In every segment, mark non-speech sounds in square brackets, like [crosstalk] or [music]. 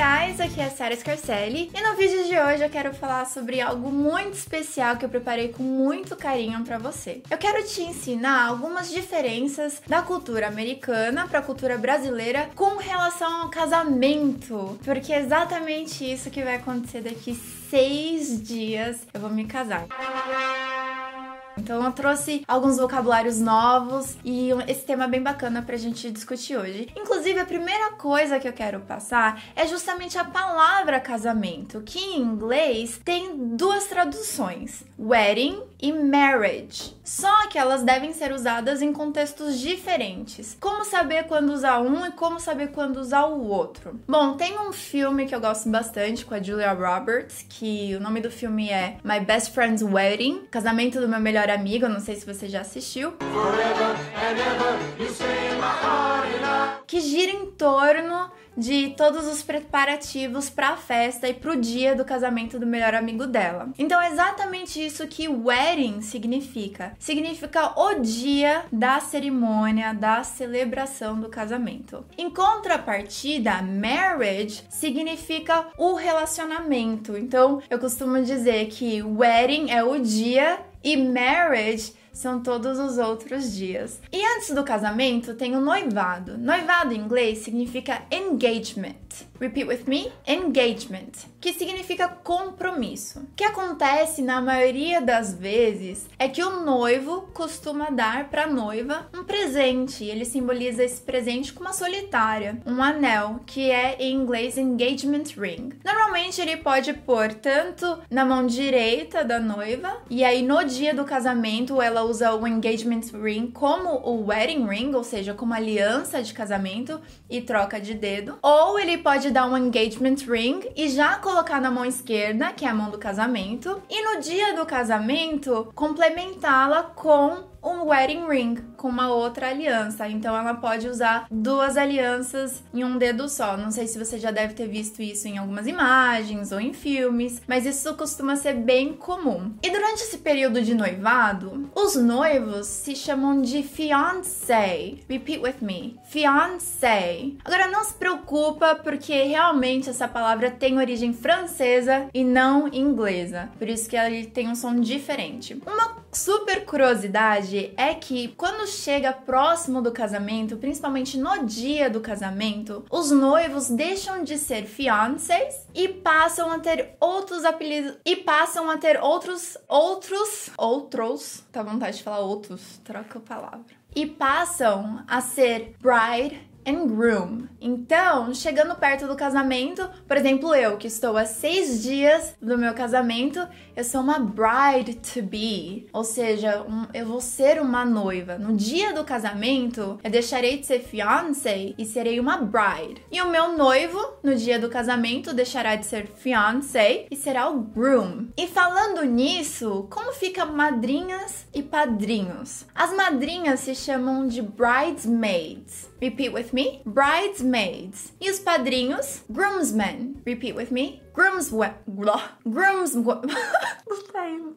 guys, aqui é a Sarah Scarcelli e no vídeo de hoje eu quero falar sobre algo muito especial que eu preparei com muito carinho para você. Eu quero te ensinar algumas diferenças da cultura americana para a cultura brasileira com relação ao casamento, porque é exatamente isso que vai acontecer daqui seis dias. Eu vou me casar. Então eu trouxe alguns vocabulários novos e esse tema é bem bacana pra gente discutir hoje. Inclusive, a primeira coisa que eu quero passar é justamente a palavra casamento, que em inglês tem duas traduções: wedding e marriage. Só que elas devem ser usadas em contextos diferentes. Como saber quando usar um e como saber quando usar o outro? Bom, tem um filme que eu gosto bastante com a Julia Roberts, que o nome do filme é My Best Friend's Wedding, casamento do meu melhor amigo, não sei se você já assistiu. Que gira em torno de todos os preparativos para a festa e para o dia do casamento do melhor amigo dela. Então é exatamente isso que wedding significa. Significa o dia da cerimônia, da celebração do casamento. Em contrapartida, marriage significa o relacionamento. Então eu costumo dizer que wedding é o dia e marriage são todos os outros dias. E antes do casamento tem o noivado. Noivado em inglês significa engagement. Repeat with me: engagement, que significa compromisso. O que acontece na maioria das vezes é que o noivo costuma dar para a noiva um presente. Ele simboliza esse presente com uma solitária, um anel, que é em inglês engagement ring. Normalmente ele pode pôr tanto na mão direita da noiva e aí no dia do casamento ela usa o engagement ring como o wedding ring, ou seja, como aliança de casamento e troca de dedo, ou ele pode dar um engagement ring e já colocar na mão esquerda, que é a mão do casamento, e no dia do casamento complementá-la com um wedding ring com uma outra aliança. Então ela pode usar duas alianças em um dedo só. Não sei se você já deve ter visto isso em algumas imagens ou em filmes, mas isso costuma ser bem comum. E durante esse período de noivado, os noivos se chamam de fiancé. Repeat with me. Fiancé. Agora não se preocupa porque realmente essa palavra tem origem francesa e não inglesa. Por isso que ele tem um som diferente. Uma super curiosidade é que quando chega próximo do casamento, principalmente no dia do casamento, os noivos deixam de ser fiancés e passam a ter outros apelidos e passam a ter outros outros outros, tá vontade de falar outros, troca a palavra. E passam a ser bride and groom. Então, chegando perto do casamento, por exemplo, eu que estou a seis dias do meu casamento, eu sou uma bride to be, ou seja, um, eu vou ser uma noiva. No dia do casamento, eu deixarei de ser fiancé e serei uma bride. E o meu noivo, no dia do casamento, deixará de ser fiancé e será o groom. E falando nisso, como fica madrinhas e padrinhos? As madrinhas se chamam de bridesmaids. Repeat with me. Bridesmaids. E os padrinhos? Groomsmen. Repeat with me. Grooms. Grooms. [laughs]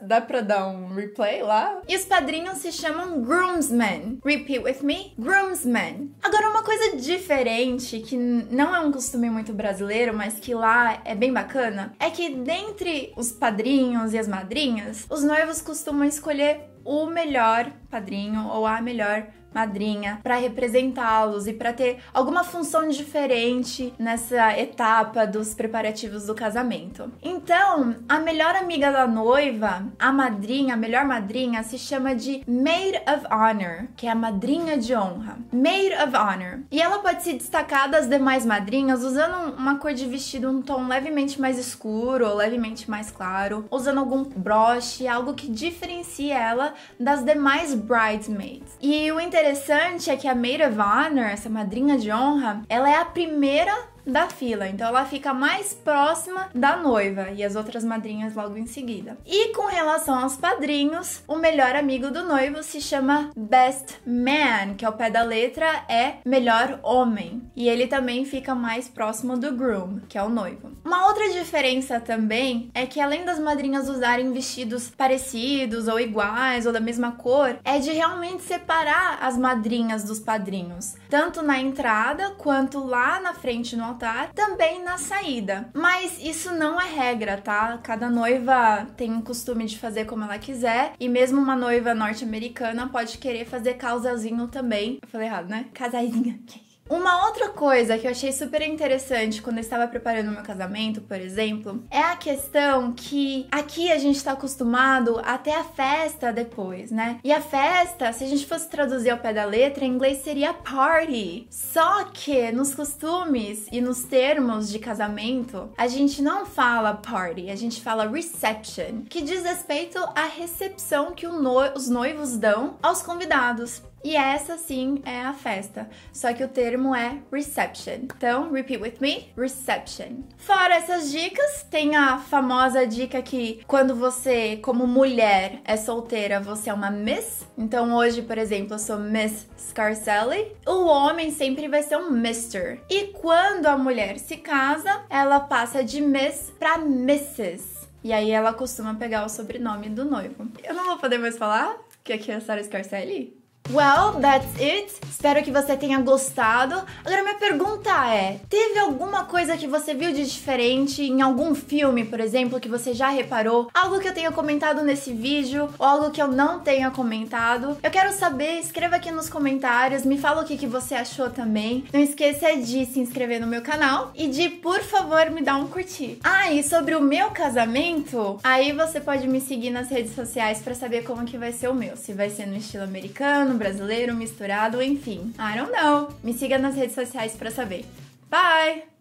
Dá pra dar um replay lá? E os padrinhos se chamam groomsmen. Repeat with me. Groomsmen. Agora, uma coisa diferente, que não é um costume muito brasileiro, mas que lá é bem bacana, é que dentre os padrinhos e as madrinhas, os noivos costumam escolher o melhor padrinho ou a melhor madrinha para representá-los e para ter alguma função diferente nessa etapa dos preparativos do casamento. Então, a melhor amiga da noiva, a madrinha, a melhor madrinha, se chama de Maid of Honor, que é a madrinha de honra. Maid of Honor. E ela pode se destacar das demais madrinhas usando uma cor de vestido um tom levemente mais escuro ou levemente mais claro, usando algum broche, algo que diferencie ela das demais bridesmaids. E o interessante interessante é que a Maid of Honor, essa madrinha de honra, ela é a primeira da fila, então ela fica mais próxima da noiva e as outras madrinhas logo em seguida. E com relação aos padrinhos, o melhor amigo do noivo se chama Best Man, que ao pé da letra é melhor homem, e ele também fica mais próximo do groom, que é o noivo. Uma outra diferença também é que além das madrinhas usarem vestidos parecidos ou iguais ou da mesma cor, é de realmente separar as madrinhas dos padrinhos, tanto na entrada quanto lá na frente no altar, também na saída. Mas isso não é regra, tá? Cada noiva tem o costume de fazer como ela quiser, e mesmo uma noiva norte-americana pode querer fazer casalzinho também. Eu falei errado, né? Casalzinho. [laughs] Uma outra coisa que eu achei super interessante quando eu estava preparando o meu casamento, por exemplo, é a questão que aqui a gente está acostumado a ter a festa depois, né? E a festa, se a gente fosse traduzir ao pé da letra, em inglês seria party. Só que nos costumes e nos termos de casamento, a gente não fala party, a gente fala reception, que diz respeito à recepção que no os noivos dão aos convidados. E essa sim é a festa, só que o termo é reception. Então, repeat with me: reception. Fora essas dicas, tem a famosa dica que quando você, como mulher, é solteira, você é uma Miss. Então, hoje, por exemplo, eu sou Miss Scarcelli. O homem sempre vai ser um Mr. E quando a mulher se casa, ela passa de Miss para Mrs. E aí ela costuma pegar o sobrenome do noivo. Eu não vou poder mais falar que aqui é a Sarah Scarcelli. Well, that's it. Espero que você tenha gostado. Agora minha pergunta é: teve alguma coisa que você viu de diferente em algum filme, por exemplo, que você já reparou? Algo que eu tenha comentado nesse vídeo ou algo que eu não tenha comentado? Eu quero saber, escreva aqui nos comentários, me fala o que, que você achou também. Não esqueça de se inscrever no meu canal e de, por favor, me dar um curtir. Ah, e sobre o meu casamento, aí você pode me seguir nas redes sociais para saber como que vai ser o meu, se vai ser no estilo brasileiro, misturado, enfim. I don't know. Me siga nas redes sociais para saber. Bye!